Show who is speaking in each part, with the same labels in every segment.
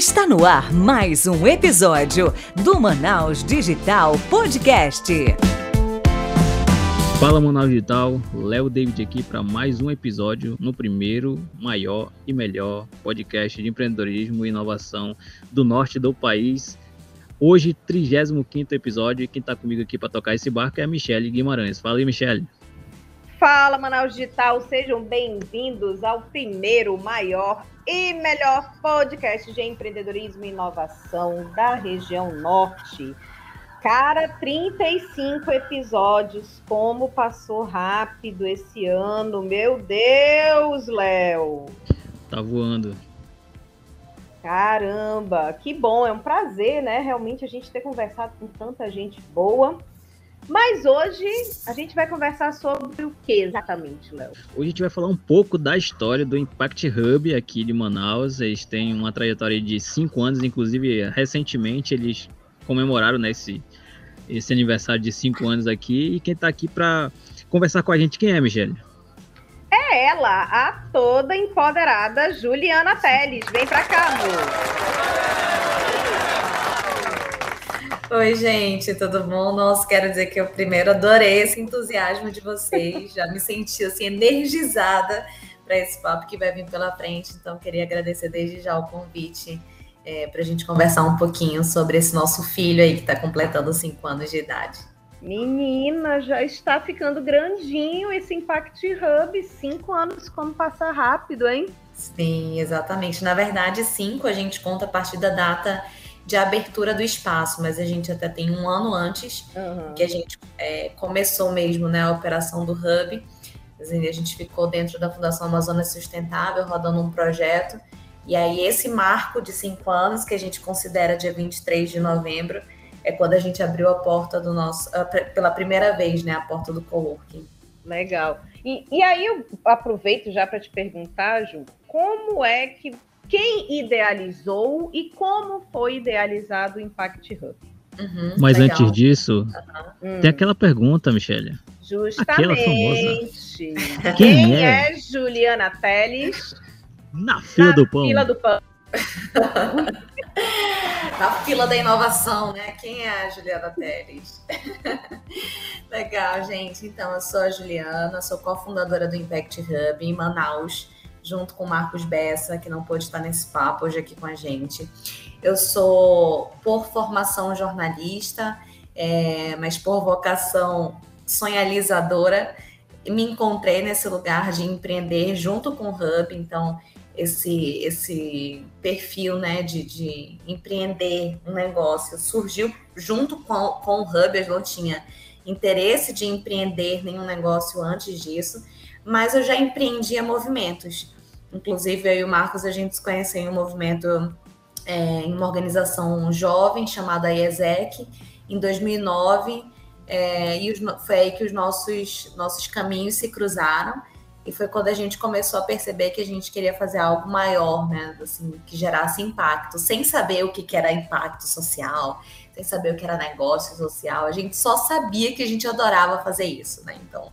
Speaker 1: Está no ar mais um episódio do Manaus Digital Podcast.
Speaker 2: Fala Manaus Digital, Léo David aqui para mais um episódio no primeiro, maior e melhor podcast de empreendedorismo e inovação do norte do país. Hoje, 35 episódio, e quem está comigo aqui para tocar esse barco é a Michelle Guimarães. Fala aí, Michelle.
Speaker 3: Fala, Manaus Digital, sejam bem-vindos ao primeiro, maior e melhor podcast de empreendedorismo e inovação da região norte. Cara, 35 episódios, como passou rápido esse ano, meu Deus, Léo!
Speaker 2: Tá voando.
Speaker 3: Caramba, que bom, é um prazer, né? Realmente a gente ter conversado com tanta gente boa. Mas hoje a gente vai conversar sobre o que exatamente, Léo?
Speaker 2: Hoje a gente vai falar um pouco da história do Impact Hub aqui de Manaus. Eles têm uma trajetória de cinco anos, inclusive recentemente eles comemoraram né, esse, esse aniversário de cinco anos aqui. E quem está aqui para conversar com a gente, quem é, Michele?
Speaker 3: É ela, a toda empoderada Juliana Teles. Vem para cá, amor.
Speaker 4: Oi, gente, tudo bom? Nossa, quero dizer que eu primeiro adorei esse entusiasmo de vocês, já me senti assim energizada para esse papo que vai vir pela frente, então queria agradecer desde já o convite é, para a gente conversar um pouquinho sobre esse nosso filho aí que está completando cinco anos de idade.
Speaker 3: Menina, já está ficando grandinho esse Impact Hub, cinco anos, como passa rápido, hein?
Speaker 4: Sim, exatamente. Na verdade, cinco a gente conta a partir da data de abertura do espaço, mas a gente até tem um ano antes uhum. que a gente é, começou mesmo né, a operação do Hub. A gente ficou dentro da Fundação Amazônia Sustentável, rodando um projeto. E aí, esse marco de cinco anos, que a gente considera dia 23 de novembro, é quando a gente abriu a porta do nosso, pela primeira vez, né, a porta do coworking.
Speaker 3: Legal. E, e aí eu aproveito já para te perguntar, Ju, como é que quem idealizou e como foi idealizado o Impact Hub.
Speaker 2: Uhum, Mas legal. antes disso, uhum. tem aquela pergunta, Michelle.
Speaker 3: Justamente. Quem, Quem é? é? Juliana Teles?
Speaker 2: Na fila na do pão.
Speaker 3: Fila do pão.
Speaker 4: Na fila da inovação, né? Quem é a Juliana Teles? Legal, gente. Então, eu sou a Juliana, sou cofundadora do Impact Hub em Manaus junto com o Marcos Bessa, que não pôde estar nesse papo hoje aqui com a gente. Eu sou, por formação, jornalista, é, mas por vocação sonhalizadora, me encontrei nesse lugar de empreender junto com o Hub, então esse, esse perfil né, de, de empreender um negócio surgiu junto com, com o Hub, eu não tinha interesse de empreender nenhum negócio antes disso, mas eu já empreendia movimentos. Inclusive, eu e o Marcos, a gente se conhece em um movimento, é, em uma organização jovem chamada IESEC, em 2009, é, e os, foi aí que os nossos, nossos caminhos se cruzaram, e foi quando a gente começou a perceber que a gente queria fazer algo maior, né, assim, que gerasse impacto, sem saber o que, que era impacto social, sem saber o que era negócio social, a gente só sabia que a gente adorava fazer isso, né, então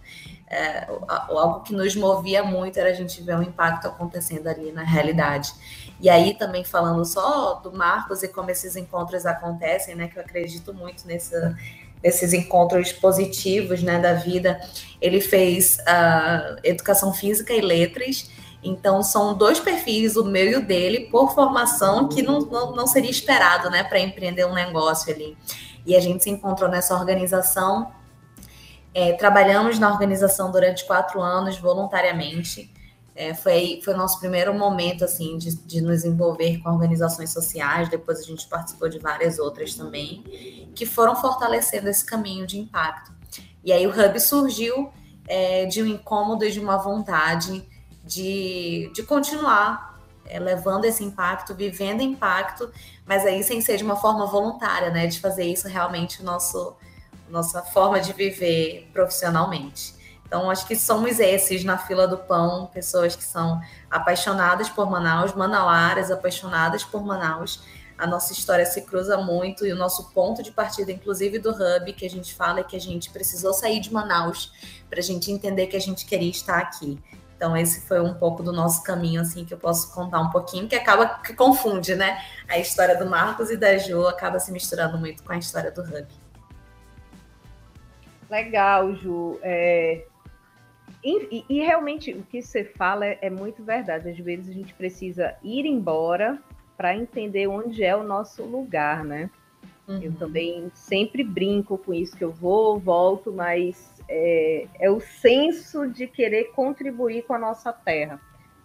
Speaker 4: é, algo que nos movia muito era a gente ver um impacto acontecendo ali na realidade. E aí também falando só do Marcos e como esses encontros acontecem, né? Que eu acredito muito nessa, nesses encontros positivos, né, da vida. Ele fez uh, educação física e letras. Então são dois perfis, o meu e o dele, por formação que não, não, não seria esperado, né, para empreender um negócio ali. E a gente se encontrou nessa organização é, trabalhamos na organização durante quatro anos voluntariamente. É, foi, foi nosso primeiro momento assim de, de nos envolver com organizações sociais. Depois a gente participou de várias outras também, que foram fortalecendo esse caminho de impacto. E aí o Hub surgiu é, de um incômodo e de uma vontade de, de continuar é, levando esse impacto, vivendo impacto, mas aí sem ser de uma forma voluntária, né? De fazer isso realmente o nosso nossa forma de viver profissionalmente. Então, acho que somos esses na fila do pão, pessoas que são apaixonadas por Manaus, manauaras apaixonadas por Manaus. A nossa história se cruza muito e o nosso ponto de partida, inclusive do Hub, que a gente fala é que a gente precisou sair de Manaus para a gente entender que a gente queria estar aqui. Então, esse foi um pouco do nosso caminho, assim, que eu posso contar um pouquinho, que acaba que confunde, né? A história do Marcos e da Ju acaba se misturando muito com a história do Hub.
Speaker 3: Legal, Ju. É... E, e, realmente o que você fala é, é, muito verdade. Às vezes a gente precisa ir embora para entender onde é o nosso lugar, né? Uhum. Eu também sempre brinco com isso, que eu vou, volto, mas é, é, o senso de querer contribuir com a nossa terra.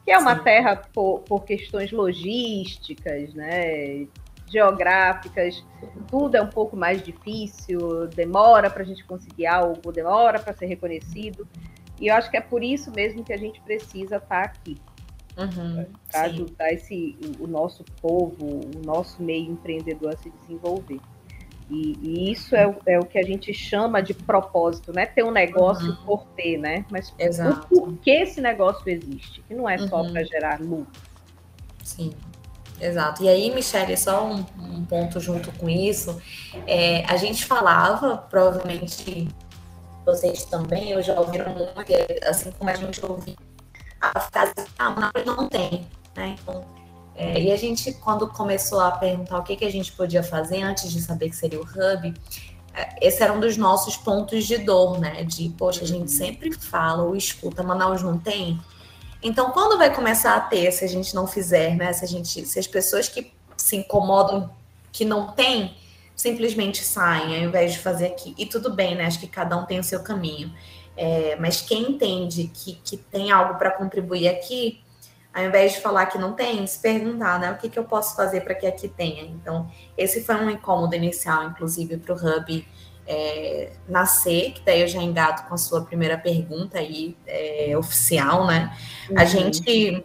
Speaker 3: Que é uma Sim. terra por, por questões logísticas, né? Geográficas, tudo é um pouco mais difícil, demora para a gente conseguir algo, demora para ser reconhecido. E eu acho que é por isso mesmo que a gente precisa estar tá aqui. Uhum, para ajudar esse, o nosso povo, o nosso meio empreendedor a se desenvolver. E, e isso é, é, o que a gente chama de propósito, não é ter um negócio uhum. por ter, né? Mas Exato. por que esse negócio existe, que não é só uhum. para gerar lucro.
Speaker 4: Sim. Exato. E aí, Michelle, só um, um ponto junto com isso, é, a gente falava, provavelmente vocês também, eu já ouviram muito, assim como a gente ouviu a frase, ah, mas não tem, né? Então, é, e a gente, quando começou a perguntar o que, que a gente podia fazer antes de saber que seria o Hub, é, esse era um dos nossos pontos de dor, né? De, poxa, a gente sempre fala ou escuta, Manaus não tem, então, quando vai começar a ter, se a gente não fizer, né? Se, a gente, se as pessoas que se incomodam, que não têm, simplesmente saem, ao invés de fazer aqui. E tudo bem, né? Acho que cada um tem o seu caminho. É, mas quem entende que, que tem algo para contribuir aqui, ao invés de falar que não tem, se perguntar, né? O que, que eu posso fazer para que aqui tenha? Então, esse foi um incômodo inicial, inclusive, para o Hub é, nascer, que daí eu já engato com a sua primeira pergunta aí, é, oficial, né? Uhum. A gente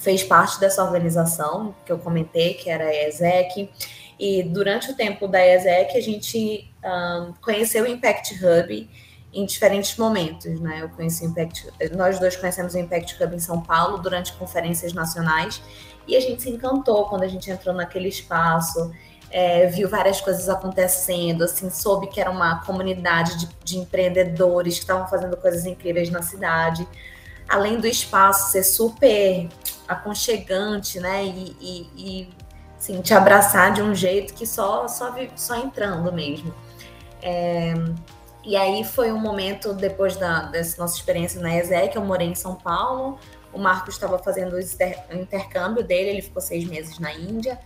Speaker 4: fez parte dessa organização que eu comentei, que era a ESEC, e durante o tempo da ESEC a gente um, conheceu o Impact Hub em diferentes momentos, né? Eu conheci o Impact, nós dois conhecemos o Impact Hub em São Paulo durante conferências nacionais e a gente se encantou quando a gente entrou naquele espaço é, viu várias coisas acontecendo, assim, soube que era uma comunidade de, de empreendedores que estavam fazendo coisas incríveis na cidade. Além do espaço ser super aconchegante, né? E, e, e assim, te abraçar de um jeito que só, só, só entrando mesmo. É, e aí foi um momento, depois da, dessa nossa experiência na ESEC, eu morei em São Paulo, o Marcos estava fazendo o intercâmbio dele, ele ficou seis meses na Índia,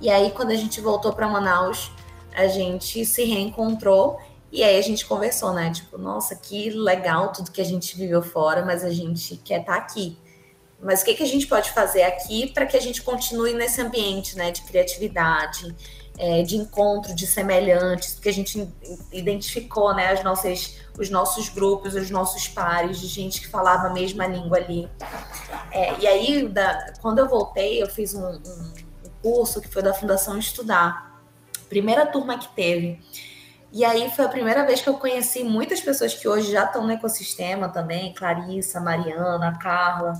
Speaker 4: e aí, quando a gente voltou para Manaus, a gente se reencontrou e aí a gente conversou, né? Tipo, nossa, que legal tudo que a gente viveu fora, mas a gente quer estar tá aqui. Mas o que, que a gente pode fazer aqui para que a gente continue nesse ambiente, né? De criatividade, é, de encontro de semelhantes, porque a gente identificou, né? As nossas, os nossos grupos, os nossos pares de gente que falava a mesma língua ali. É, e aí, da, quando eu voltei, eu fiz um, um curso que foi da Fundação Estudar. Primeira turma que teve. E aí foi a primeira vez que eu conheci muitas pessoas que hoje já estão no ecossistema também, Clarissa, Mariana, Carla,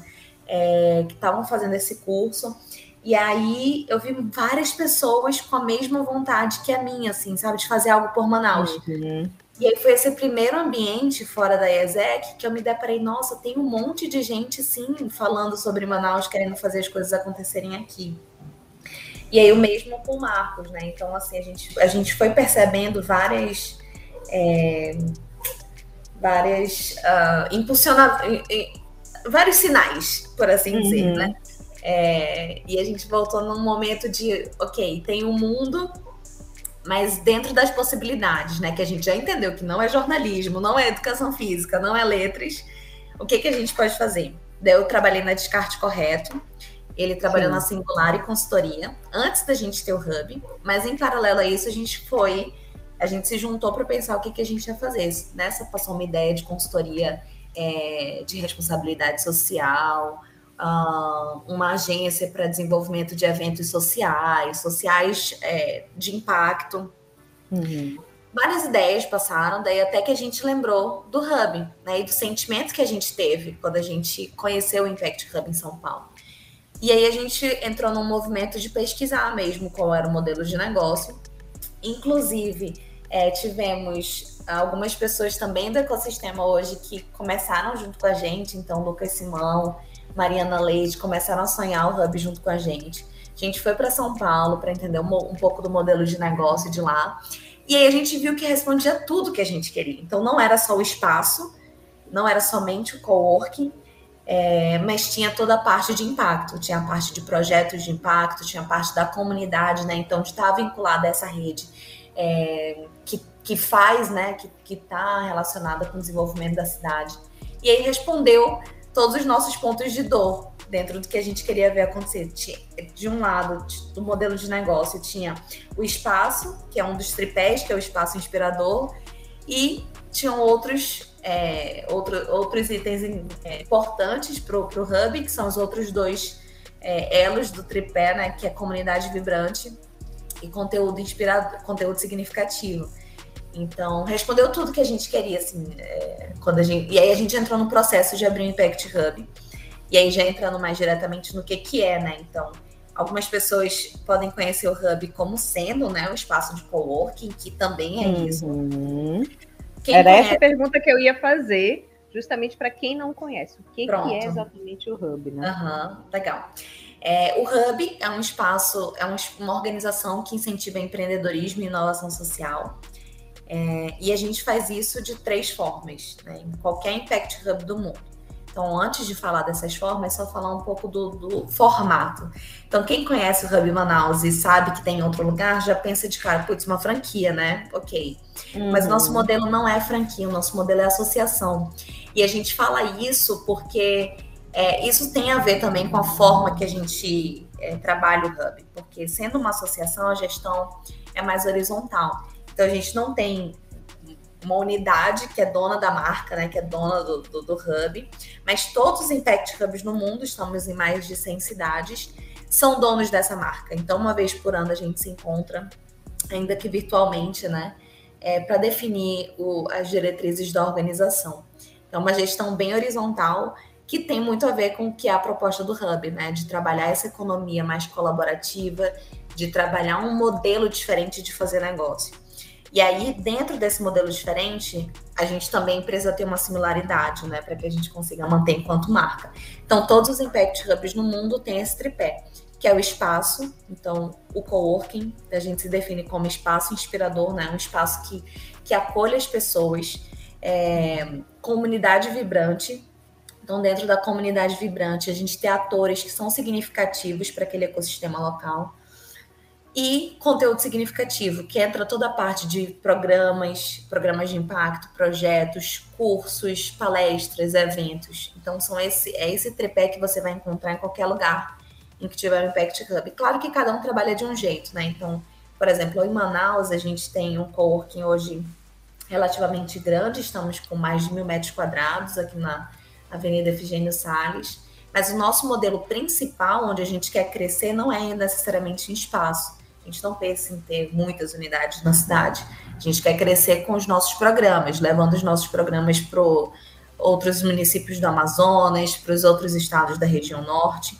Speaker 4: é, que estavam fazendo esse curso. E aí eu vi várias pessoas com a mesma vontade que a minha, assim, sabe, de fazer algo por Manaus. Uhum. E aí foi esse primeiro ambiente fora da ESEC que eu me deparei, nossa, tem um monte de gente, sim, falando sobre Manaus, querendo fazer as coisas acontecerem aqui. E aí o mesmo com o Marcos, né? Então, assim, a gente, a gente foi percebendo várias. É, várias. Uh, impulsiona, vários sinais, por assim uhum. dizer, né? É, e a gente voltou num momento de, ok, tem um mundo, mas dentro das possibilidades, né? Que a gente já entendeu que não é jornalismo, não é educação física, não é letras. O que, que a gente pode fazer? Daí eu trabalhei na Descarte Correto, ele trabalhou Sim. na Singular e consultoria antes da gente ter o Hub, mas em paralelo a isso a gente foi, a gente se juntou para pensar o que, que a gente ia fazer. Nessa passou uma ideia de consultoria é, de responsabilidade social, uh, uma agência para desenvolvimento de eventos sociais, sociais é, de impacto. Uhum. Várias ideias passaram, daí até que a gente lembrou do Hub, né, e do sentimento que a gente teve quando a gente conheceu o Impact Hub em São Paulo. E aí a gente entrou num movimento de pesquisar mesmo qual era o modelo de negócio. Inclusive, é, tivemos algumas pessoas também do ecossistema hoje que começaram junto com a gente, então Lucas Simão, Mariana Leite começaram a sonhar o Hub junto com a gente. A gente foi para São Paulo para entender um, um, pouco do modelo de negócio de lá. E aí a gente viu que respondia tudo que a gente queria. Então não era só o espaço, não era somente o coworking, é, mas tinha toda a parte de impacto, tinha a parte de projetos de impacto, tinha a parte da comunidade, né? Então, de estar vinculada a essa rede é, que, que faz, né? Que está relacionada com o desenvolvimento da cidade. E aí respondeu todos os nossos pontos de dor dentro do que a gente queria ver acontecer. De um lado, do modelo de negócio, tinha o espaço, que é um dos tripés, que é o espaço inspirador, e tinham outros é, outro, outros itens é, importantes para o Hub, que são os outros dois é, elos do tripé, né, que é comunidade vibrante e conteúdo inspirador, conteúdo significativo. Então, respondeu tudo que a gente queria, assim, é, quando a gente, e aí a gente entrou no processo de abrir o Impact Hub, e aí já entrando mais diretamente no que que é, né, então, algumas pessoas podem conhecer o Hub como sendo, né, um espaço de coworking, que também é uhum. isso.
Speaker 3: Quem Era conhece... essa pergunta que eu ia fazer, justamente para quem não conhece. O que, que, é exatamente o Hub, né?
Speaker 4: Uhum, legal. É, o Hub é um espaço, é uma organização que incentiva empreendedorismo e inovação social. É, e a gente faz isso de três formas, né, em qualquer Impact Hub do mundo. Então, antes de falar dessas formas, é só falar um pouco do, do, formato. Então, quem conhece o Hub Manaus e sabe que tem em outro lugar, já pensa de cara, putz, uma franquia, né? Ok. Uhum. Mas o nosso uhum. modelo não é franquia, o nosso modelo é associação. E a gente fala isso porque é, isso tem a ver também com a forma que a gente é, trabalha o Hub. Porque sendo uma associação, a gestão é mais horizontal. Então, a gente não tem uma unidade que é dona da marca, né, que é dona do, do, do, hub, mas todos os Impact Hubs no mundo, estamos em mais de 100 cidades, são donos dessa marca. Então, uma vez por ano a gente se encontra, ainda que virtualmente, né, é, para definir o, as diretrizes da organização. Então, uma gestão bem horizontal que tem muito a ver com o que é a proposta do Hub, né, de trabalhar essa economia mais colaborativa, de trabalhar um modelo diferente de fazer negócio. E aí, dentro desse modelo diferente, a gente também precisa ter uma similaridade, né, para que a gente consiga manter enquanto marca. Então, todos os Impact Hubs no mundo têm esse tripé, que é o espaço. Então, o coworking, a gente se define como espaço inspirador, né, um espaço que, que acolhe as pessoas, é, comunidade vibrante. Então, dentro da comunidade vibrante, a gente tem atores que são significativos para aquele ecossistema local e conteúdo significativo, que entra toda a parte de programas, programas de impacto, projetos, cursos, palestras, eventos. Então, são esse, é esse tripé que você vai encontrar em qualquer lugar em que tiver o Impact Hub. Claro que cada um trabalha de um jeito, né? Então, por exemplo, em Manaus, a gente tem um coworking hoje relativamente grande, estamos com mais de mil metros quadrados aqui na Avenida Efigênio Salles. Mas o nosso modelo principal, onde a gente quer crescer, não é necessariamente em espaço a gente não pensa em ter muitas unidades na cidade. A gente quer crescer com os nossos programas, levando os nossos programas para outros municípios do Amazonas, para os outros estados da região norte.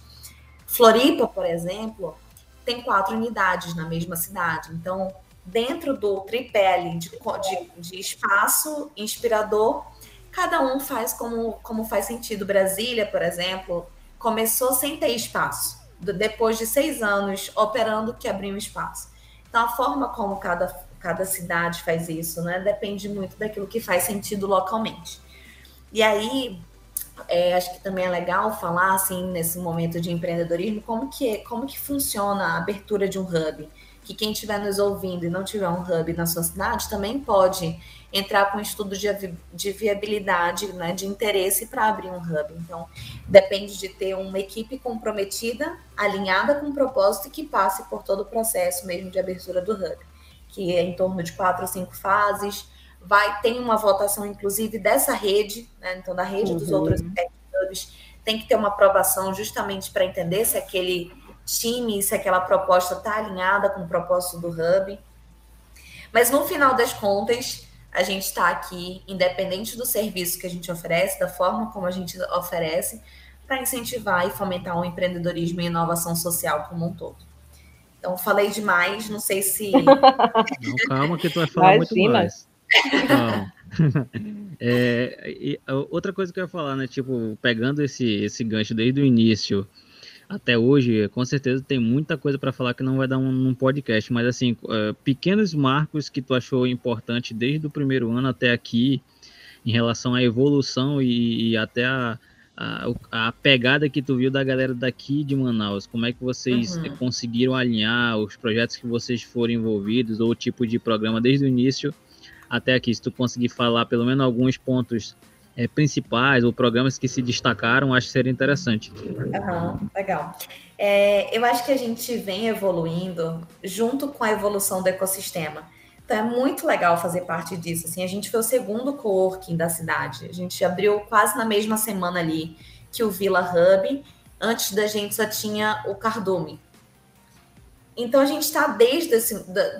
Speaker 4: Floripa, por exemplo, tem quatro unidades na mesma cidade. Então, dentro do tripé ali de, de, de espaço inspirador, cada um faz como, como faz sentido. Brasília, por exemplo, começou sem ter espaço depois de seis anos operando que abriu espaço. Então, a forma como cada, cada cidade faz isso, né, depende muito daquilo que faz sentido localmente. E aí, é, acho que também é legal falar, assim, nesse momento de empreendedorismo, como que, como que funciona a abertura de um hub. Que quem estiver nos ouvindo e não tiver um hub na sua cidade também pode entrar com um estudo de, de viabilidade, né, de interesse para abrir um hub. Então, depende de ter uma equipe comprometida, alinhada com o propósito e que passe por todo o processo mesmo de abertura do hub, que é em torno de quatro ou cinco fases. Vai tem uma votação, inclusive, dessa rede, né, então da rede uhum. dos outros hubs, tem que ter uma aprovação justamente para entender se aquele time, se aquela proposta está alinhada com o propósito do hub. Mas no final das contas, a gente está aqui, independente do serviço que a gente oferece, da forma como a gente oferece, para incentivar e fomentar o empreendedorismo e inovação social como um todo. Então, falei demais, não sei se.
Speaker 2: Não, calma, que tu vai falar Imagina. muito mais. é, outra coisa que eu ia falar, né? Tipo, pegando esse, esse gancho desde o início até hoje, com certeza tem muita coisa para falar que não vai dar um, um podcast, mas assim, uh, pequenos marcos que tu achou importante desde o primeiro ano até aqui, em relação à evolução e, e até a, a, a, pegada que tu viu da galera daqui de Manaus, como é que vocês uhum. conseguiram alinhar os projetos que vocês foram envolvidos, ou o tipo de programa desde o início até aqui, se tu conseguir falar pelo menos alguns pontos é, principais ou programas que se destacaram, acho que seria interessante.
Speaker 4: Uhum, legal. É, eu acho que a gente vem evoluindo junto com a evolução do ecossistema. Então é muito legal fazer parte disso. Assim, a gente foi o segundo coworking da cidade. A gente abriu quase na mesma semana ali que o Villa Hub. Antes da gente só tinha o Cardume. Então a gente está desde,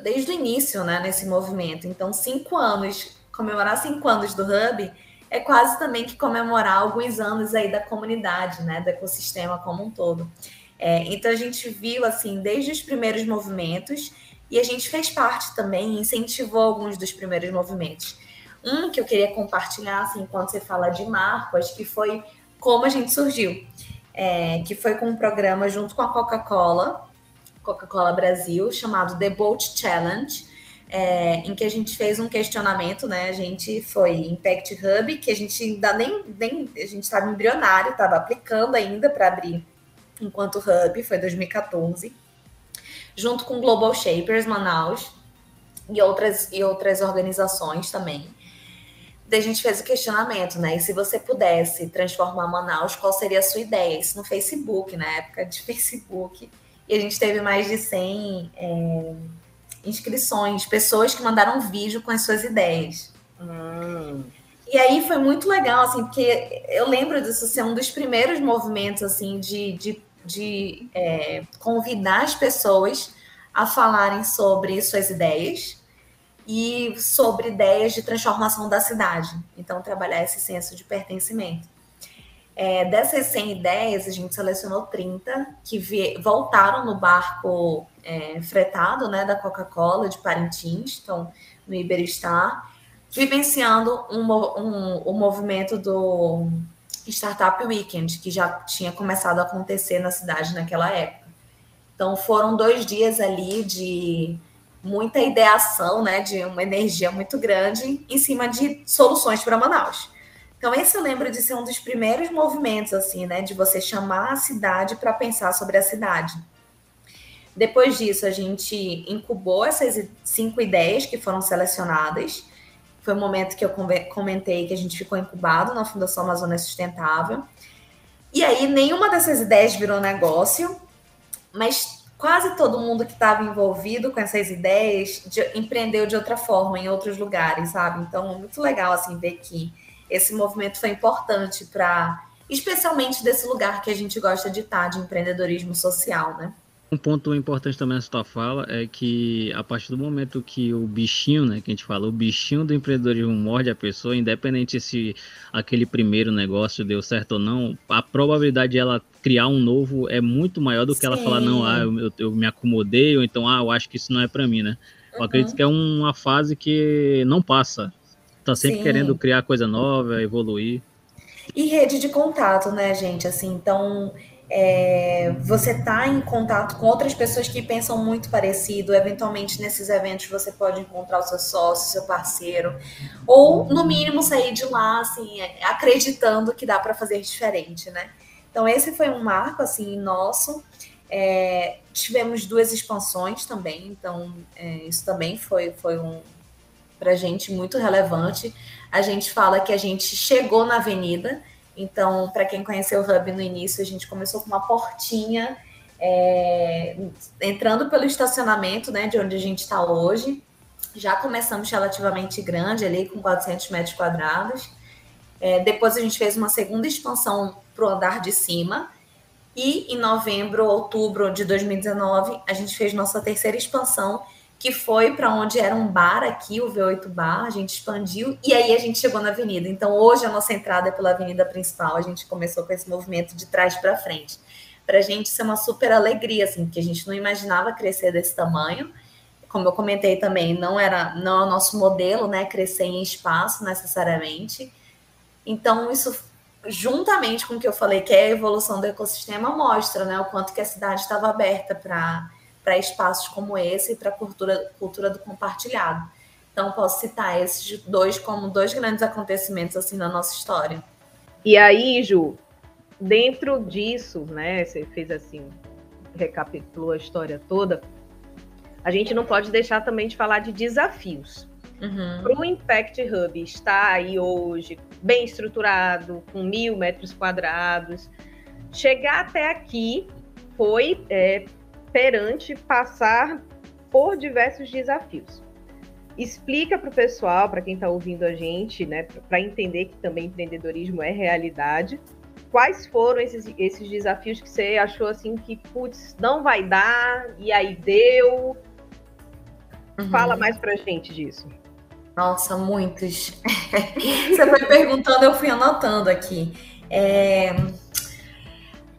Speaker 4: desde o início né, nesse movimento. Então, cinco anos, comemorar cinco anos do Hub é quase também que comemorar alguns anos aí da comunidade, né, do ecossistema como um todo. É, então a gente viu assim desde os primeiros movimentos e a gente fez parte também, incentivou alguns dos primeiros movimentos. Um que eu queria compartilhar, assim, enquanto você fala de marco, acho que foi como a gente surgiu, é, que foi com um programa junto com a Coca-Cola, Coca-Cola Brasil, chamado The Boat Challenge, é, em que a gente fez um questionamento, né? A gente foi Impact Hub, que a gente ainda nem, nem a gente estava embrionário, estava aplicando ainda para abrir enquanto Hub, foi 2014, junto com Global Shapers Manaus e outras, e outras organizações também. Daí a gente fez o questionamento, né? E se você pudesse transformar Manaus, qual seria a sua ideia? Isso no Facebook, na época de Facebook. E a gente teve mais de 100 é, inscrições, pessoas que mandaram vídeo com as suas ideias. Hum. E aí foi muito legal, assim, porque eu lembro disso ser um dos primeiros movimentos, assim, de, de, de é, convidar as pessoas a falarem sobre suas ideias e sobre ideias de transformação da cidade. Então, trabalhar esse senso de pertencimento. É, dessas 100 ideias, a gente selecionou 30 que voltaram no barco é, fretado né, da Coca-Cola de Parintins, então no Iberestar, vivenciando um, um, o movimento do Startup Weekend, que já tinha começado a acontecer na cidade naquela época. Então foram dois dias ali de muita ideação, né, de uma energia muito grande em cima de soluções para Manaus. Então, esse eu lembro de ser um dos primeiros movimentos, assim, né? De você chamar a cidade para pensar sobre a cidade. Depois disso, a gente incubou essas cinco ideias que foram selecionadas. Foi o um momento que eu comentei que a gente ficou incubado na Fundação Amazônia Sustentável. E aí, nenhuma dessas ideias virou negócio, mas quase todo mundo que estava envolvido com essas ideias de, empreendeu de outra forma, em outros lugares, sabe? Então, muito legal, assim, ver que esse movimento foi importante para, especialmente desse lugar que a gente gosta de estar, de empreendedorismo social, né?
Speaker 2: Um ponto importante também nessa tua fala é que a partir do momento que o bichinho, né, que a gente fala, o bichinho do empreendedorismo morde a pessoa, independente se aquele primeiro negócio deu certo ou não, a probabilidade de ela criar um novo é muito maior do que Sim. ela falar, não, ah, eu, eu, me acomodei, ou então, ah, eu acho que isso não é para mim, né? Eu uhum. acredito que é uma fase que não passa. Tá sempre Sim. querendo criar coisa nova, evoluir.
Speaker 4: E rede de contato, né, gente? Assim, então é, você tá em contato com outras pessoas que pensam muito parecido. Eventualmente, nesses eventos, você pode encontrar o seu sócio, seu parceiro, ou no mínimo sair de lá, assim, acreditando que dá para fazer diferente, né? Então, esse foi um marco, assim, nosso. É, tivemos duas expansões também, então é, isso também foi, foi um, para gente muito relevante. A gente fala que a gente chegou na avenida, então, para quem conheceu o Hub no início, a gente começou com uma portinha é, entrando pelo estacionamento, né, de onde a gente está hoje. Já começamos relativamente grande, ali com 400 metros quadrados. É, depois a gente fez uma segunda expansão para o andar de cima. E em novembro, outubro de 2019, a gente fez nossa terceira expansão, que foi para onde era um bar aqui, o V8 Bar, a gente expandiu e aí a gente chegou na avenida. Então hoje a nossa entrada é pela avenida principal, a gente começou com esse movimento de trás para frente. Para a gente isso é uma super alegria, assim, porque a gente não imaginava crescer desse tamanho. como eu comentei também, não era não é o nosso modelo, né, crescer em espaço necessariamente. Então, isso juntamente com o que eu falei, que é a evolução do ecossistema, mostra, né, o quanto que a cidade estava aberta para para espaços como esse e para a cultura, cultura do compartilhado. Então, posso citar esses dois como dois grandes acontecimentos assim na nossa história.
Speaker 3: E aí, Ju, dentro disso, né, você fez assim, recapitulou a história toda, a gente não pode deixar também de falar de desafios. Uhum. Para o Impact Hub estar aí hoje bem estruturado, com mil metros quadrados, chegar até aqui foi é, perante passar por diversos desafios. Explica para o pessoal, para quem está ouvindo a gente, né, para entender que também empreendedorismo é realidade. Quais foram esses, esses desafios que você achou assim que, putz, não vai dar, e aí deu? Uhum. Fala mais para a gente disso.
Speaker 4: Nossa, muitos. você foi perguntando, eu fui anotando aqui. É...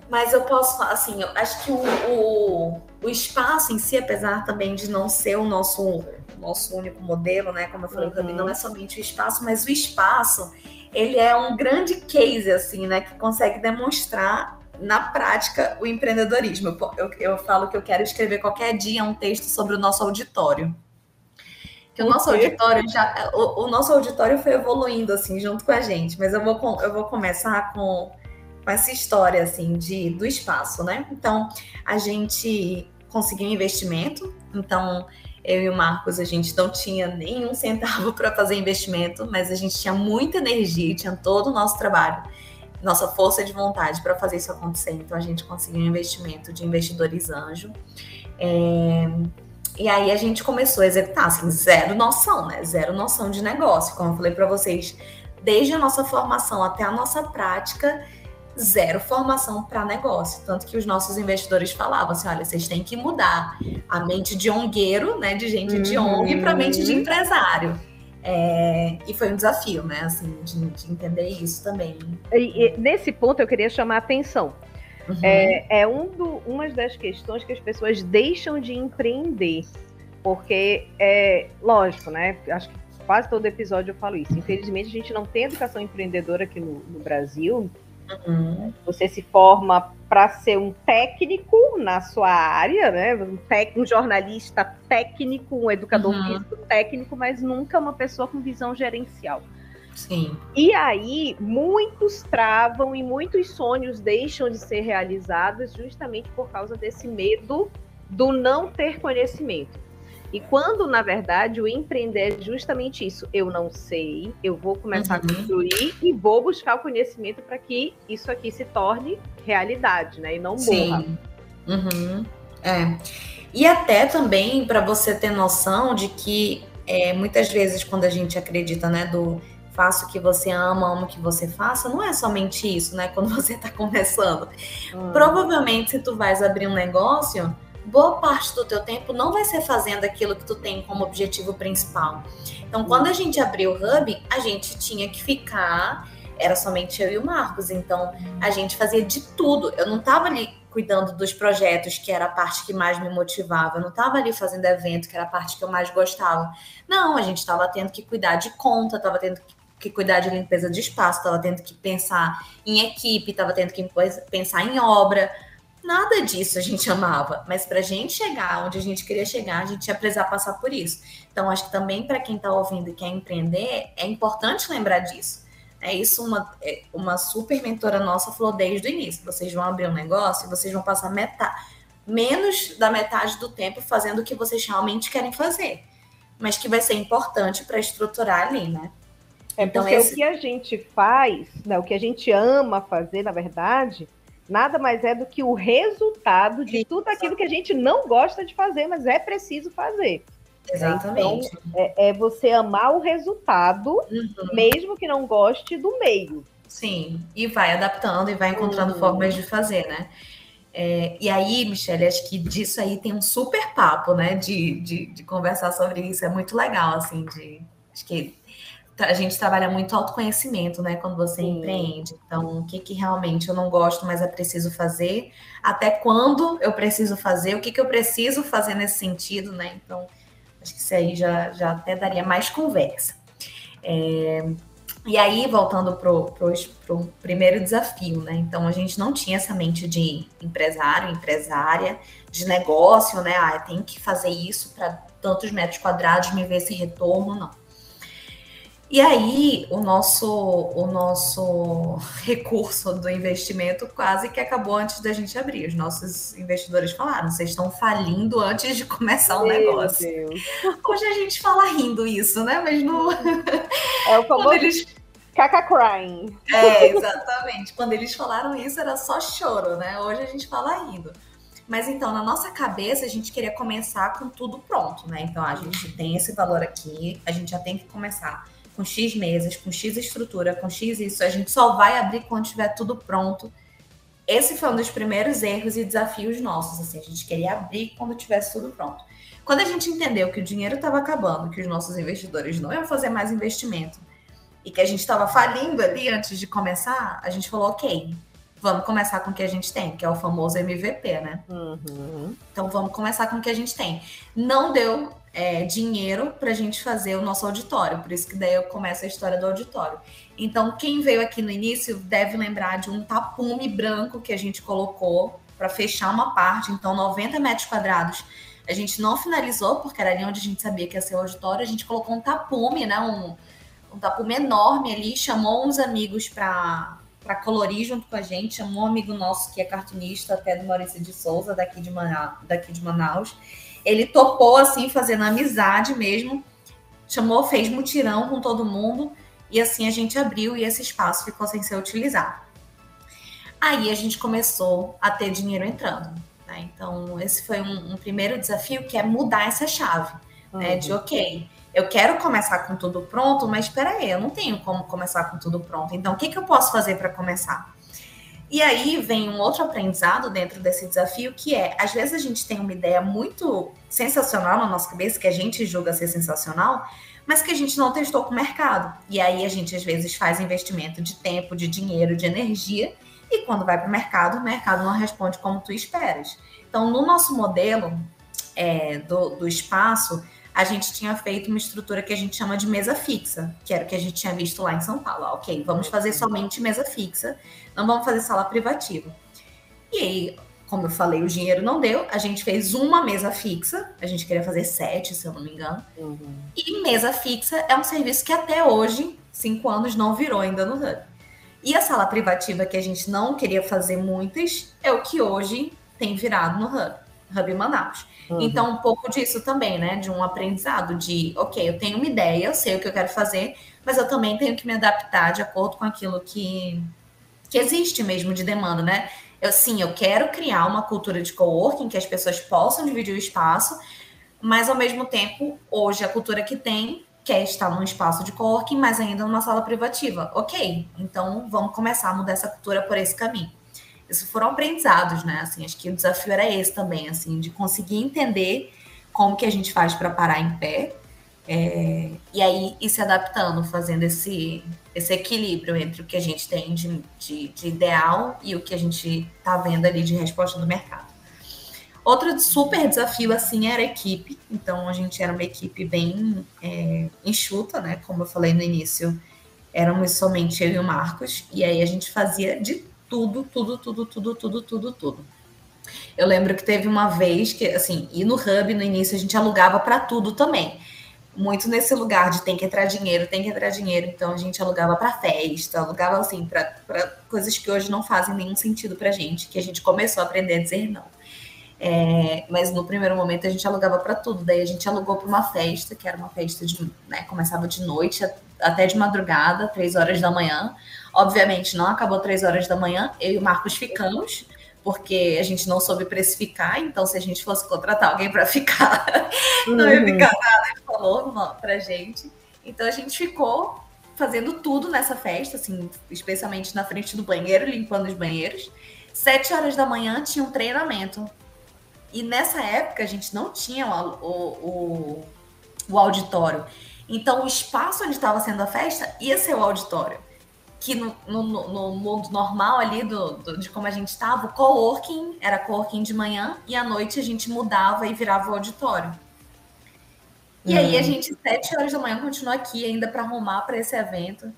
Speaker 4: Mas eu posso, assim, eu acho que o, o, o, espaço em si, apesar também de não ser o nosso, nosso único modelo, né? Como eu falei, uhum. não é somente o espaço, mas o espaço, ele é um grande case, assim, né? Que consegue demonstrar na prática o empreendedorismo. Eu, eu, eu falo que eu quero escrever qualquer dia um texto sobre o nosso auditório. Que o nosso auditório já. O, o nosso auditório foi evoluindo, assim, junto com a gente, mas eu vou, eu vou começar com com essa história assim de do espaço, né? Então a gente conseguiu investimento, então eu e o Marcos a gente não tinha nenhum centavo para fazer investimento, mas a gente tinha muita energia, tinha todo o nosso trabalho, nossa força de vontade para fazer isso acontecer. Então a gente conseguiu um investimento de investidores anjo. É... E aí a gente começou a executar, assim, zero noção, né? Zero noção de negócio. Como eu falei para vocês, desde a nossa formação até a nossa prática, zero formação para negócio. Tanto que os nossos investidores falavam assim: olha, vocês têm que mudar a mente de ongueiro, né? De gente uhum. de ONG para mente de empresário. É, e foi um desafio, né? Assim, de, de entender isso também.
Speaker 3: E, e, nesse ponto eu queria chamar a atenção. Uhum. É, é um do, uma das questões que as pessoas deixam de empreender. Porque é lógico, né? Acho que quase todo episódio eu falo isso. Infelizmente, a gente não tem educação empreendedora aqui no, no Brasil, Uhum. Você se forma para ser um técnico na sua área, né? Um, tec, um jornalista técnico, um educador uhum. físico técnico, mas nunca uma pessoa com visão gerencial.
Speaker 4: Sim.
Speaker 3: E aí, muitos travam e muitos sonhos deixam de ser realizados justamente por causa desse medo do não ter conhecimento. E quando, na verdade, o empreender é justamente isso. Eu não sei, eu vou começar uhum. a construir e vou buscar o conhecimento para que isso aqui se torne realidade, né? E não morra.
Speaker 4: Sim. Uhum. É. E até também para você ter noção de que é, muitas vezes quando a gente acredita, né, do faça o que você ama, ama o que você faça, não é somente isso, né? Quando você está começando. Hum. Provavelmente, se tu vais abrir um negócio, boa parte do teu tempo não vai ser fazendo aquilo que tu tem como objetivo principal. Então, quando a gente abriu o Hub, a gente tinha que ficar, era somente eu e o Marcos, então a gente fazia de tudo. Eu não estava ali cuidando dos projetos, que era a parte que mais me motivava. Eu não estava ali fazendo evento, que era a parte que eu mais gostava. Não, a gente estava tendo que cuidar de conta, estava tendo que que cuidar de limpeza de espaço, estava tendo que pensar em equipe, estava tendo que pensar em obra. Nada disso a gente amava, mas para a gente chegar onde a gente queria chegar, a gente ia precisar passar por isso. Então, acho que também para quem está ouvindo e quer empreender, é importante lembrar disso. É isso uma, é, uma super mentora nossa falou desde o início. Vocês vão abrir um negócio e vocês vão passar metade, menos da metade do tempo fazendo o que vocês realmente querem fazer. Mas que vai ser importante para estruturar ali, né?
Speaker 3: É então, porque esse... o que a gente faz, né, o que a gente ama fazer, na verdade, nada mais é do que o resultado de tudo aquilo que a gente não gosta de fazer, mas é preciso fazer.
Speaker 4: Exatamente.
Speaker 3: Então, é, é você amar o resultado, uhum. mesmo que não goste do meio.
Speaker 4: Sim, e vai adaptando e vai encontrando uhum. formas de fazer, né? É, e aí, Michelle, acho que disso aí tem um super papo, né? De, de, de conversar sobre isso. É muito legal, assim, de. Acho que a gente trabalha muito autoconhecimento, né? Quando você Sim. empreende. Então, o que, que realmente eu não gosto, mas é preciso fazer? Até quando eu preciso fazer? O que, que eu preciso fazer nesse sentido, né? Então, Acho que isso aí já, já até daria mais conversa. É, e aí, voltando para o primeiro desafio, né? Então, a gente não tinha essa mente de empresário, empresária, de negócio, né? Ah, tem que fazer isso para tantos metros quadrados, me ver esse retorno, não. E aí, o nosso, o nosso recurso do investimento quase que acabou antes da gente abrir. Os nossos investidores falaram: vocês estão falindo antes de começar o Meu negócio. Deus. Hoje a gente fala rindo isso, né? Mas no.
Speaker 3: É o famoso eles... caca crying.
Speaker 4: É, exatamente. Quando eles falaram isso, era só choro, né? Hoje a gente fala rindo. Mas então, na nossa cabeça, a gente queria começar com tudo pronto, né? Então, a gente tem esse valor aqui, a gente já tem que começar com X mesas, com X estrutura, com X isso. A gente só vai abrir quando tiver tudo pronto. Esse foi um dos primeiros erros e desafios nossos. Assim, a gente queria abrir quando tivesse tudo pronto. Quando a gente entendeu que o dinheiro estava acabando, que os nossos investidores não iam fazer mais investimento e que a gente estava falindo ali antes de começar, a gente falou: ok, vamos começar com o que a gente tem, que é o famoso MVP, né? Uhum. Então vamos começar com o que a gente tem. Não deu é, dinheiro para a gente fazer o nosso auditório. Por isso que daí eu começo a história do auditório. Então, quem veio aqui no início deve lembrar de um tapume branco que a gente colocou para fechar uma parte. Então, 90 metros quadrados. A gente não finalizou, porque era ali onde a gente sabia que ia ser o auditório. A gente colocou um tapume, né? Um, um tapume enorme ali, chamou uns amigos para para colorir junto com a gente, chamou um amigo nosso que é cartunista, até do Maurício de Souza, daqui de, Manaus, daqui de Manaus, ele topou assim, fazendo amizade mesmo, chamou, fez mutirão com todo mundo e assim a gente abriu e esse espaço ficou sem ser utilizado. Aí a gente começou a ter dinheiro entrando. Né? Então, esse foi um, um, primeiro desafio que é mudar essa chave, uhum. né? De ok, eu quero começar com tudo pronto, mas espera aí, eu não tenho como começar com tudo pronto. Então, o que, que eu posso fazer para começar? E aí vem um outro aprendizado dentro desse desafio, que é, às vezes a gente tem uma ideia muito sensacional na nossa cabeça, que a gente julga ser sensacional, mas que a gente não testou com o mercado. E aí a gente às vezes faz investimento de tempo, de dinheiro, de energia, e quando vai para o mercado, o mercado não responde como tu esperas. Então, no nosso modelo é, do, do espaço, a gente tinha feito uma estrutura que a gente chama de mesa fixa, que era o que a gente tinha visto lá em São Paulo. Ok, vamos fazer somente mesa fixa, não vamos fazer sala privativa. E aí, como eu falei, o dinheiro não deu, a gente fez uma mesa fixa, a gente queria fazer sete, se eu não me engano. Uhum. E mesa fixa é um serviço que até hoje, cinco anos, não virou ainda no Hub. E a sala privativa, que a gente não queria fazer muitas, é o que hoje tem virado no Hub, Hub Manaus. Uhum. Então, um pouco disso também, né? De um aprendizado de, ok, eu tenho uma ideia, eu sei o que eu quero fazer, mas eu também tenho que me adaptar de acordo com aquilo que, que existe mesmo de demanda, né? Eu, sim, eu quero criar uma cultura de coworking que as pessoas possam dividir o espaço, mas ao mesmo tempo, hoje a cultura que tem quer estar num espaço de coworking, mas ainda numa sala privativa. Ok, então vamos começar a mudar essa cultura por esse caminho. Isso foram aprendizados, né? Assim, acho que o desafio era esse também, assim, de conseguir entender como que a gente faz para parar em pé é, e aí ir se adaptando, fazendo esse, esse equilíbrio entre o que a gente tem de, de, de ideal e o que a gente está vendo ali de resposta do mercado. Outro super desafio, assim, era a equipe. Então, a gente era uma equipe bem é, enxuta, né? Como eu falei no início, éramos somente eu e o Marcos. E aí, a gente fazia de tudo, tudo, tudo, tudo, tudo, tudo, tudo. Eu lembro que teve uma vez que, assim, e no Hub, no início, a gente alugava para tudo também. Muito nesse lugar de tem que entrar dinheiro, tem que entrar dinheiro. Então, a gente alugava para festa, alugava, assim, para coisas que hoje não fazem nenhum sentido para gente, que a gente começou a aprender a dizer não. É, mas no primeiro momento a gente alugava para tudo. Daí a gente alugou para uma festa, que era uma festa de, né, começava de noite até de madrugada, três horas da manhã. Obviamente não acabou três horas da manhã, eu e o Marcos ficamos, porque a gente não soube precificar, então se a gente fosse contratar alguém para ficar, não ia ficar uhum. nada, ele falou para gente. Então a gente ficou fazendo tudo nessa festa, assim, especialmente na frente do banheiro, limpando os banheiros. Sete horas da manhã tinha um treinamento e nessa época a gente não tinha o, o, o auditório. Então o espaço onde estava sendo a festa ia ser o auditório. Que no, no, no mundo normal ali do, do, de como a gente estava, o coworking era coworking de manhã e à noite a gente mudava e virava o auditório. E uhum. aí a gente, sete horas da manhã, continua aqui ainda para arrumar para esse evento.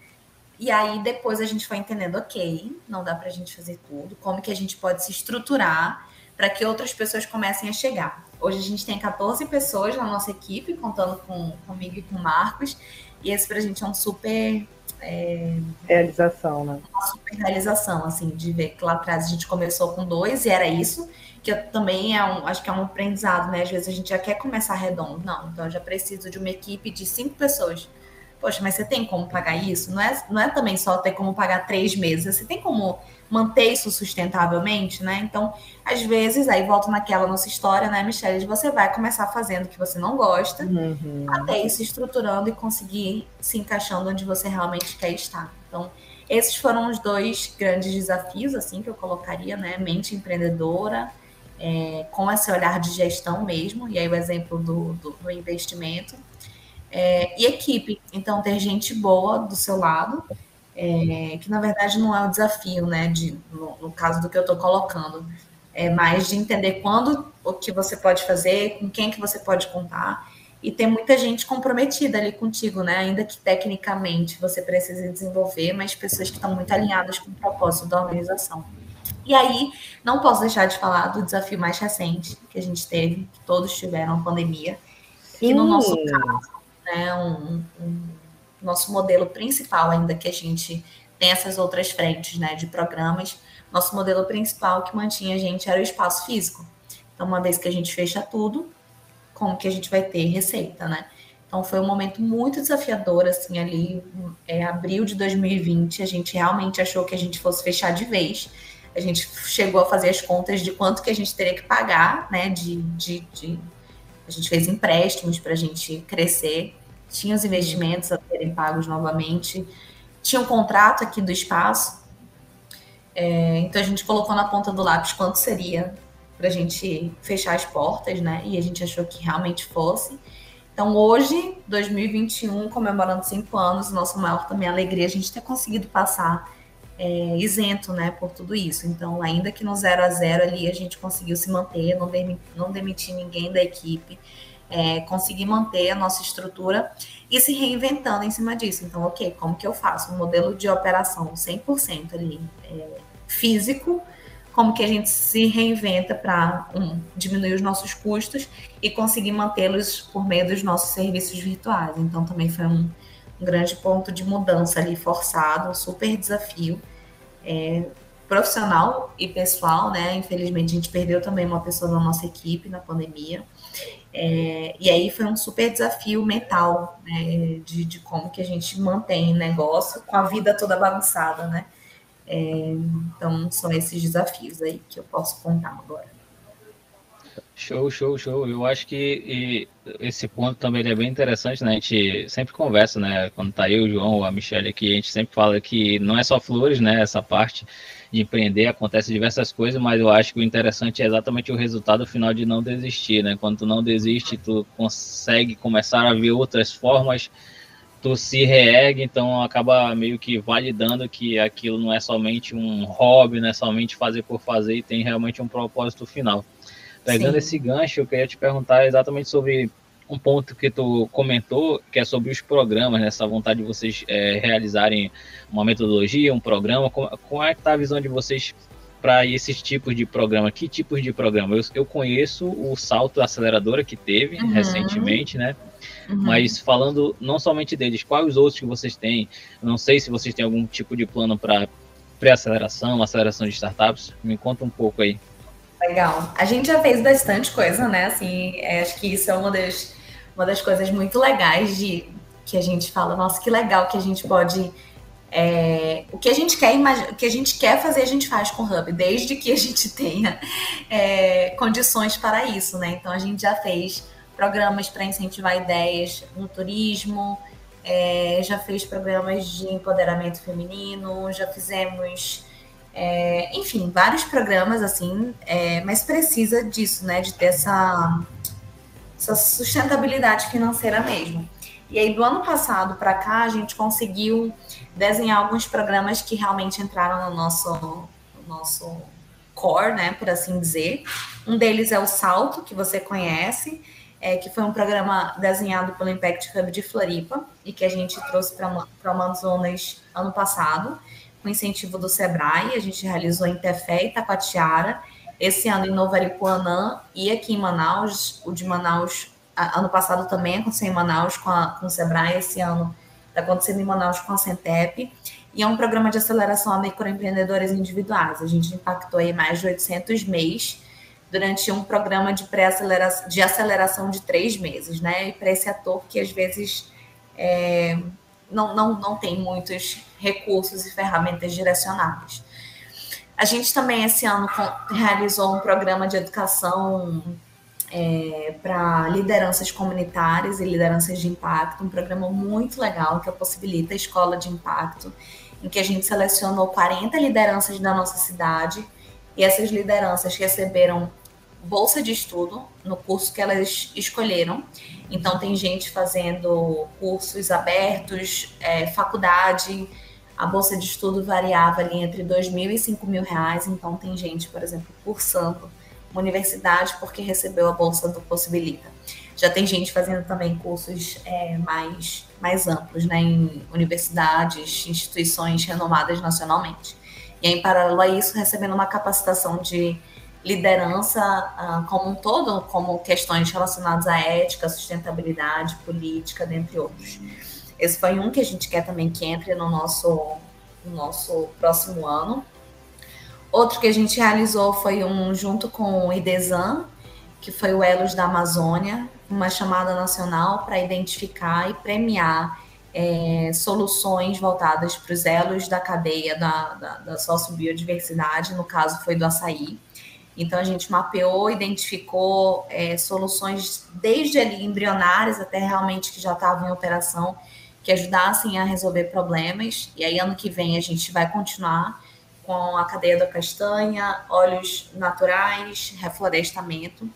Speaker 4: E aí depois a gente foi entendendo, ok, não dá para a gente fazer tudo, como que a gente pode se estruturar para que outras pessoas comecem a chegar. Hoje a gente tem 14 pessoas na nossa equipe, contando com comigo e com o Marcos, e esse para a gente é um super é,
Speaker 3: realização, né?
Speaker 4: Uma super realização, assim, de ver que lá atrás a gente começou com dois e era isso, que também é um, acho que é um aprendizado, né? Às vezes a gente já quer começar redondo, não, então eu já preciso de uma equipe de cinco pessoas poxa, mas você tem como pagar isso? Não é, não é também só ter como pagar três meses, você tem como manter isso sustentavelmente, né? Então, às vezes, aí volta naquela nossa história, né, Michelle? Você vai começar fazendo o que você não gosta, uhum. até ir se estruturando e conseguir se encaixando onde você realmente quer estar. Então, esses foram os dois grandes desafios, assim, que eu colocaria, né? Mente empreendedora, é, com esse olhar de gestão mesmo, e aí o exemplo do, do, do investimento é, e equipe. Então, ter gente boa do seu lado, é, que na verdade não é o desafio, né? De, no, no caso do que eu estou colocando, é mais de entender quando o que você pode fazer, com quem que você pode contar e ter muita gente comprometida ali contigo, né? Ainda que tecnicamente você precise desenvolver, mas pessoas que estão muito alinhadas com o propósito da organização. E aí, não posso deixar de falar do desafio mais recente que a gente teve, que todos tiveram a pandemia, e no nosso caso, né, um, um, nosso modelo principal, ainda que a gente tem essas outras frentes né, de programas, nosso modelo principal que mantinha a gente era o espaço físico. Então, uma vez que a gente fecha tudo, como que a gente vai ter receita, né? Então, foi um momento muito desafiador, assim, ali, é, abril de 2020, a gente realmente achou que a gente fosse fechar de vez. A gente chegou a fazer as contas de quanto que a gente teria que pagar, né, de, de, de a gente fez empréstimos para a gente crescer, tinha os investimentos a serem pagos novamente, tinha um contrato aqui do espaço, é, então a gente colocou na ponta do lápis quanto seria para a gente fechar as portas, né? E a gente achou que realmente fosse. Então hoje, 2021, comemorando cinco anos, nossa maior também alegria a gente ter conseguido passar é, isento, né, por tudo isso. Então, ainda que no zero a zero ali a gente conseguiu se manter, não, demitir, não demitir ninguém da equipe, é, conseguir manter a nossa estrutura e se reinventando em cima disso. Então, ok, como que eu faço um modelo de operação 100% ali é, físico, como que a gente se reinventa para um, diminuir os nossos custos e conseguir mantê-los por meio dos nossos serviços virtuais. Então, também foi um, um grande ponto de mudança ali forçado, um super desafio é, profissional e pessoal, né? Infelizmente a gente perdeu também uma pessoa da nossa equipe na pandemia. É, e aí foi um super desafio mental né, de, de, como que a gente mantém negócio com a vida toda bagunçada, né? É, então são esses desafios aí que eu posso contar agora.
Speaker 2: Show, show, show. Eu acho que esse ponto também é bem interessante, né? A gente sempre conversa, né? Quando tá eu, o João, a Michelle aqui, a gente sempre fala que não é só flores, né? Essa parte de empreender acontece diversas coisas, mas eu acho que o interessante é exatamente o resultado final de não desistir, né? Quando tu não desiste, tu consegue começar a ver outras formas, tu se reergue, então acaba meio que validando que aquilo não é somente um hobby, não é somente fazer por fazer e tem realmente um propósito final. Pegando Sim. esse gancho, eu queria te perguntar exatamente sobre um ponto que tu comentou, que é sobre os programas, né? essa vontade de vocês é, realizarem uma metodologia, um programa. Como, como é que está a visão de vocês para esses tipos de programa? Que tipos de programa? Eu, eu conheço o Salto Aceleradora que teve uhum. recentemente, né? Uhum. Mas falando não somente deles, quais os outros que vocês têm? não sei se vocês têm algum tipo de plano para pré-aceleração, aceleração de startups. Me conta um pouco aí.
Speaker 4: Legal. A gente já fez bastante coisa, né? Assim, é, acho que isso é uma das, uma das coisas muito legais de que a gente fala, nossa, que legal que a gente pode. É, o que a gente quer o que a gente quer fazer, a gente faz com o Hub, desde que a gente tenha é, condições para isso, né? Então a gente já fez programas para incentivar ideias no turismo, é, já fez programas de empoderamento feminino, já fizemos é, enfim, vários programas assim, é, mas precisa disso, né? De ter essa, essa sustentabilidade financeira mesmo. E aí, do ano passado para cá, a gente conseguiu desenhar alguns programas que realmente entraram no nosso, no nosso core, né, por assim dizer. Um deles é o Salto, que você conhece, é, que foi um programa desenhado pelo Impact Hub de Floripa e que a gente trouxe para Amazonas ano passado, com incentivo do Sebrae. A gente realizou em Tefé e Tapatiara, esse ano em Novo Aripuanã e aqui em Manaus. O de Manaus, ano passado também aconteceu em Manaus com, a, com o Sebrae, esse ano está acontecendo em Manaus com a Centep. E é um programa de aceleração a microempreendedores individuais. A gente impactou aí mais de 800 mês durante um programa de pré-aceleração, de aceleração de três meses, né? E para esse ator que às vezes é, não, não, não tem muitos recursos e ferramentas direcionadas. A gente também esse ano realizou um programa de educação é, para lideranças comunitárias e lideranças de impacto, um programa muito legal que possibilita a escola de impacto, em que a gente selecionou 40 lideranças da nossa cidade e essas lideranças receberam bolsa de estudo no curso que elas escolheram. Então, tem gente fazendo cursos abertos, é, faculdade. A bolsa de estudo variava ali entre dois mil e cinco mil reais. Então, tem gente, por exemplo, cursando uma universidade porque recebeu a bolsa do Possibilita. Já tem gente fazendo também cursos é, mais, mais amplos, né, em universidades, instituições renomadas nacionalmente. E aí, em paralelo a isso, recebendo uma capacitação de liderança uh, como um todo, como questões relacionadas à ética, sustentabilidade, política, dentre outros. Esse foi um que a gente quer também que entre no nosso, no nosso próximo ano. Outro que a gente realizou foi um junto com o IDESAN, que foi o Elos da Amazônia, uma chamada nacional para identificar e premiar é, soluções voltadas para os elos da cadeia da, da, da sociobiodiversidade, no caso foi do açaí. Então a gente mapeou, identificou é, soluções desde ali embrionárias até realmente que já estavam em operação, que ajudassem a resolver problemas. E aí ano que vem a gente vai continuar com a cadeia da castanha, óleos naturais, reflorestamento.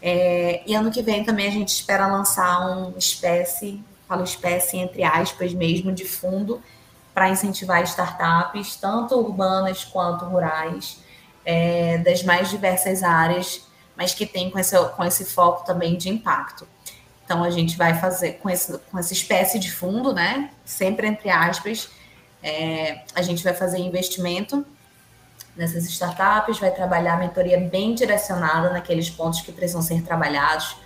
Speaker 4: É, e ano que vem também a gente espera lançar uma espécie falo espécie entre aspas mesmo, de fundo para incentivar startups, tanto urbanas quanto rurais, é, das mais diversas áreas, mas que tem com esse, com esse foco também de impacto. Então, a gente vai fazer com, esse, com essa espécie de fundo, né? Sempre entre aspas, é, a gente vai fazer investimento nessas startups, vai trabalhar a mentoria bem direcionada naqueles pontos que precisam ser trabalhados,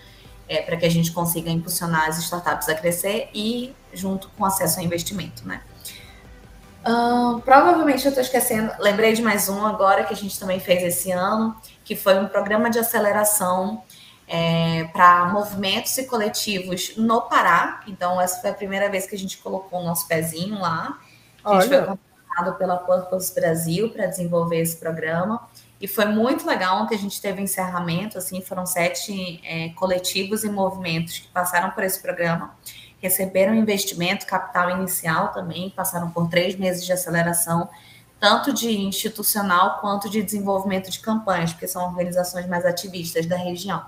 Speaker 4: é, para que a gente consiga impulsionar as startups a crescer e junto com acesso ao investimento, né? Uh, provavelmente eu estou esquecendo, lembrei de mais um agora que a gente também fez esse ano, que foi um programa de aceleração é, para movimentos e coletivos no Pará. Então, essa foi a primeira vez que a gente colocou o nosso pezinho lá. A gente Olha. foi contratado pela Purpose Brasil para desenvolver esse programa. E foi muito legal ontem a gente teve encerramento, assim, foram sete é, coletivos e movimentos que passaram por esse programa, receberam investimento, capital inicial também, passaram por três meses de aceleração, tanto de institucional quanto de desenvolvimento de campanhas, porque são organizações mais ativistas da região.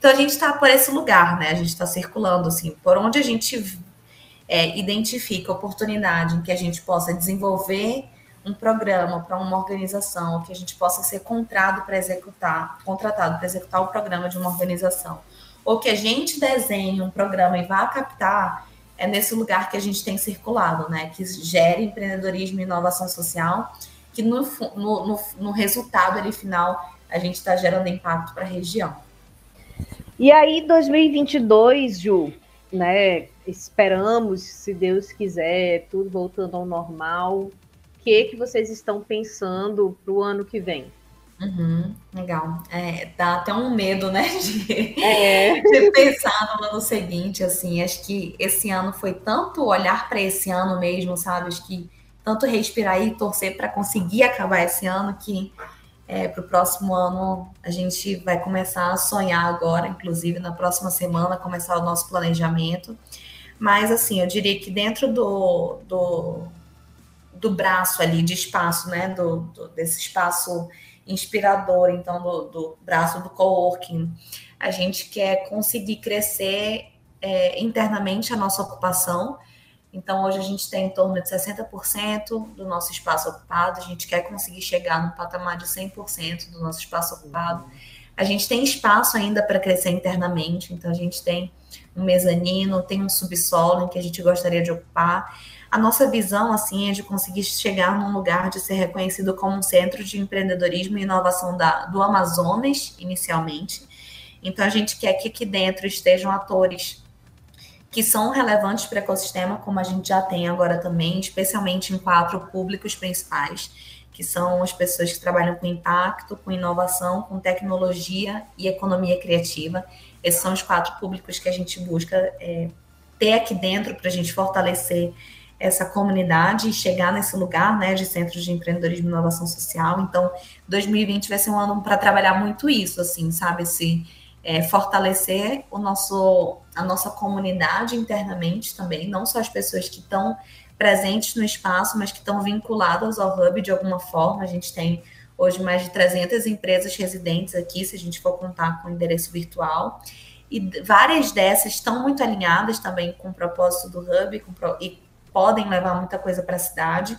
Speaker 4: Então a gente está por esse lugar, né? A gente está circulando assim, por onde a gente é, identifica oportunidade em que a gente possa desenvolver um programa para uma organização, que a gente possa ser contratado para executar, contratado para executar o programa de uma organização, ou que a gente desenhe um programa e vá captar, é nesse lugar que a gente tem circulado, né? Que gere empreendedorismo e inovação social, que no, no, no, no resultado ali final a gente está gerando impacto para a região.
Speaker 3: E aí, 2022, Ju, né? Esperamos, se Deus quiser, tudo voltando ao normal que, que vocês estão pensando para o ano que vem?
Speaker 4: Uhum, legal. É, dá até um medo, né, de, é. de, pensar no ano seguinte, assim. Acho que esse ano foi tanto olhar para esse ano mesmo, sabe? Acho que tanto respirar e torcer para conseguir acabar esse ano que é, para o próximo ano a gente vai começar a sonhar agora, inclusive na próxima semana, começar o nosso planejamento. Mas, assim, eu diria que dentro do, do do braço ali, de espaço, né? Do, do desse espaço inspirador, então, do, do, braço do coworking. A gente quer conseguir crescer é, internamente a nossa ocupação. Então, hoje a gente tem em torno de 60% do nosso espaço ocupado. A gente quer conseguir chegar no patamar de 100% do nosso espaço ocupado. A gente tem espaço ainda para crescer internamente, então a gente tem um mezanino, tem um subsolo em que a gente gostaria de ocupar. A nossa visão, assim, é de conseguir chegar num lugar de ser reconhecido como um centro de empreendedorismo e inovação da, do Amazonas, inicialmente. Então, a gente quer que aqui dentro estejam atores que são relevantes para o ecossistema, como a gente já tem agora também, especialmente em quatro públicos principais, que são as pessoas que trabalham com impacto, com inovação, com tecnologia e economia criativa. Esses são os quatro públicos que a gente busca é, ter aqui dentro para a gente fortalecer essa comunidade e chegar nesse lugar, né, de centros de empreendedorismo e inovação social. Então, 2020 vai ser um ano para trabalhar muito isso, assim, sabe, se é, fortalecer o nosso, a nossa comunidade internamente também, não só as pessoas que estão presentes no espaço, mas que estão vinculadas ao Hub de alguma forma. A gente tem hoje mais de 300 empresas residentes aqui, se a gente for contar com o endereço virtual. E várias dessas estão muito alinhadas também com o propósito do Hub com, e podem levar muita coisa para a cidade.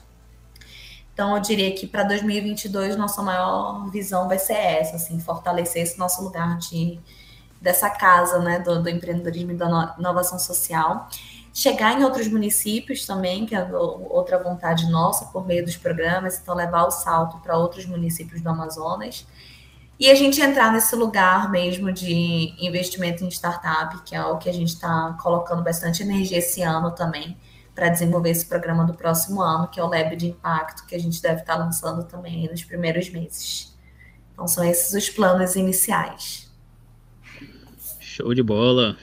Speaker 4: Então, eu diria que para 2022, nossa maior visão vai ser essa, assim, fortalecer esse nosso lugar de, dessa casa, né, do, do empreendedorismo e da inovação social. Chegar em outros municípios também, que é outra vontade nossa, por meio dos programas, então levar o salto para outros municípios do Amazonas. E a gente entrar nesse lugar mesmo de investimento em startup, que é o que a gente está colocando bastante energia esse ano também, para desenvolver esse programa do próximo ano, que é o Lab de Impacto, que a gente deve estar tá lançando também nos primeiros meses. Então, são esses os planos iniciais.
Speaker 2: Show de bola!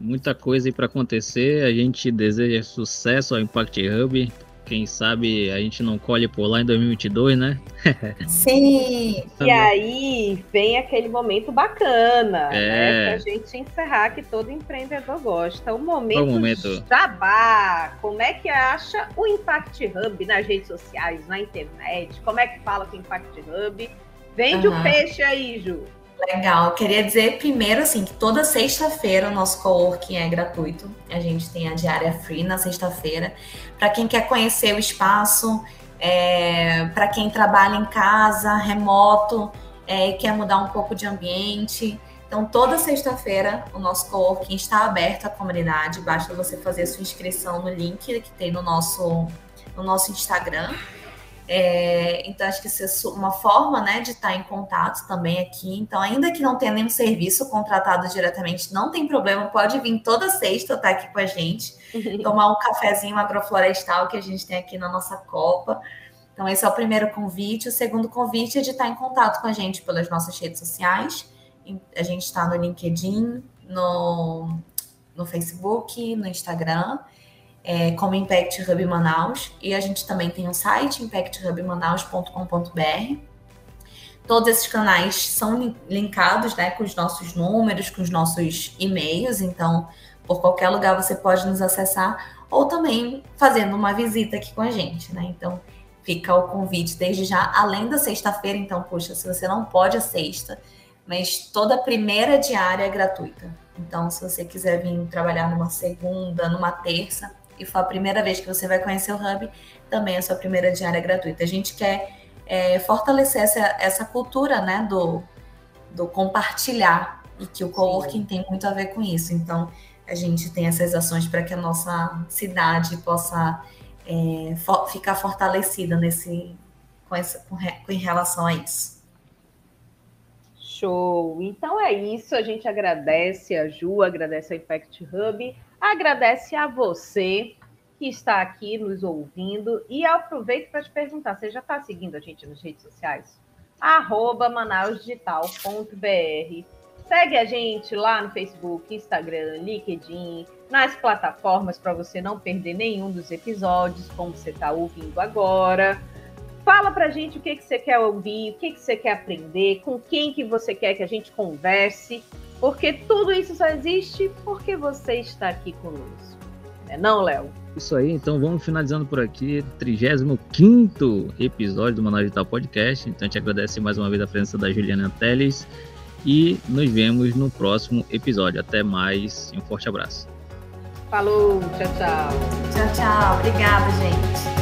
Speaker 2: Muita coisa aí para acontecer. A gente deseja sucesso ao Impact Hub, quem sabe a gente não colhe por lá em 2022, né?
Speaker 3: Sim! e aí vem aquele momento bacana, né? é. né? Pra gente encerrar que todo empreendedor gosta. O momento, o momento. jabá. Como é que acha o Impact Hub nas redes sociais, na internet? Como é que fala com o Impact Hub? Vende uhum. o peixe aí, Ju.
Speaker 4: Legal. Queria dizer primeiro assim que toda sexta-feira o nosso coworking é gratuito. A gente tem a diária free na sexta-feira. Para quem quer conhecer o espaço, é, para quem trabalha em casa, remoto, é, quer mudar um pouco de ambiente. Então, toda sexta-feira o nosso coworking está aberto à comunidade. Basta você fazer a sua inscrição no link que tem no nosso, no nosso Instagram. É, então, acho que isso é uma forma né, de estar em contato também aqui. Então, ainda que não tenha nenhum serviço contratado diretamente, não tem problema, pode vir toda sexta estar aqui com a gente, tomar um cafezinho agroflorestal que a gente tem aqui na nossa copa. Então, esse é o primeiro convite. O segundo convite é de estar em contato com a gente pelas nossas redes sociais. A gente está no LinkedIn, no, no Facebook, no Instagram é, como Impact Hub Manaus, e a gente também tem um site, impacthubmanaus.com.br. Todos esses canais são linkados né, com os nossos números, com os nossos e-mails, então por qualquer lugar você pode nos acessar, ou também fazendo uma visita aqui com a gente, né? Então fica o convite desde já, além da sexta-feira, então, poxa, se você não pode a sexta, mas toda primeira diária é gratuita. Então, se você quiser vir trabalhar numa segunda, numa terça, e for a primeira vez que você vai conhecer o Hub, também é a sua primeira diária gratuita. A gente quer é, fortalecer essa, essa cultura né, do, do compartilhar e que o coworking Sim. tem muito a ver com isso. Então, a gente tem essas ações para que a nossa cidade possa é, for, ficar fortalecida nesse, com, essa, com, com em relação a isso.
Speaker 3: Show! Então é isso, a gente agradece a Ju, agradece a Impact Hub agradece a você que está aqui nos ouvindo e aproveito para te perguntar, você já está seguindo a gente nas redes sociais? Arroba manausdigital.br Segue a gente lá no Facebook, Instagram, LinkedIn, nas plataformas para você não perder nenhum dos episódios, como você está ouvindo agora. Fala para a gente o que, que você quer ouvir, o que, que você quer aprender, com quem que você quer que a gente converse porque tudo isso só existe porque você está aqui conosco. É não, Léo?
Speaker 2: Isso aí, então vamos finalizando por aqui, 35 episódio do Manaus Digital Podcast. Então a gente agradece mais uma vez a presença da Juliana Teles e nos vemos no próximo episódio. Até mais e um forte abraço.
Speaker 3: Falou, tchau, tchau.
Speaker 4: Tchau, tchau. Obrigada, gente.